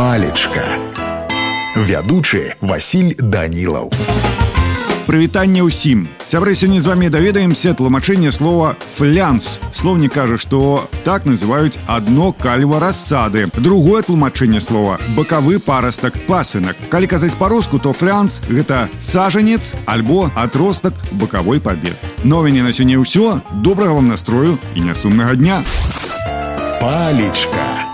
палечка. Вядучы Васіль данілаў прывітанне ўсім сябры сёння з вами даведаемся тлумачэнне слова флянс слоўнік кажа што так называюць адно кальва рассады другое тлумачэнне слова бакавы парастак пасынак калі казаць па-руску то флянс гэта сажанец альбо атростак бакавой пабед ну, а новіне на сёння ўсё. Добрага вам настрою і нясумнага дня. Палечка.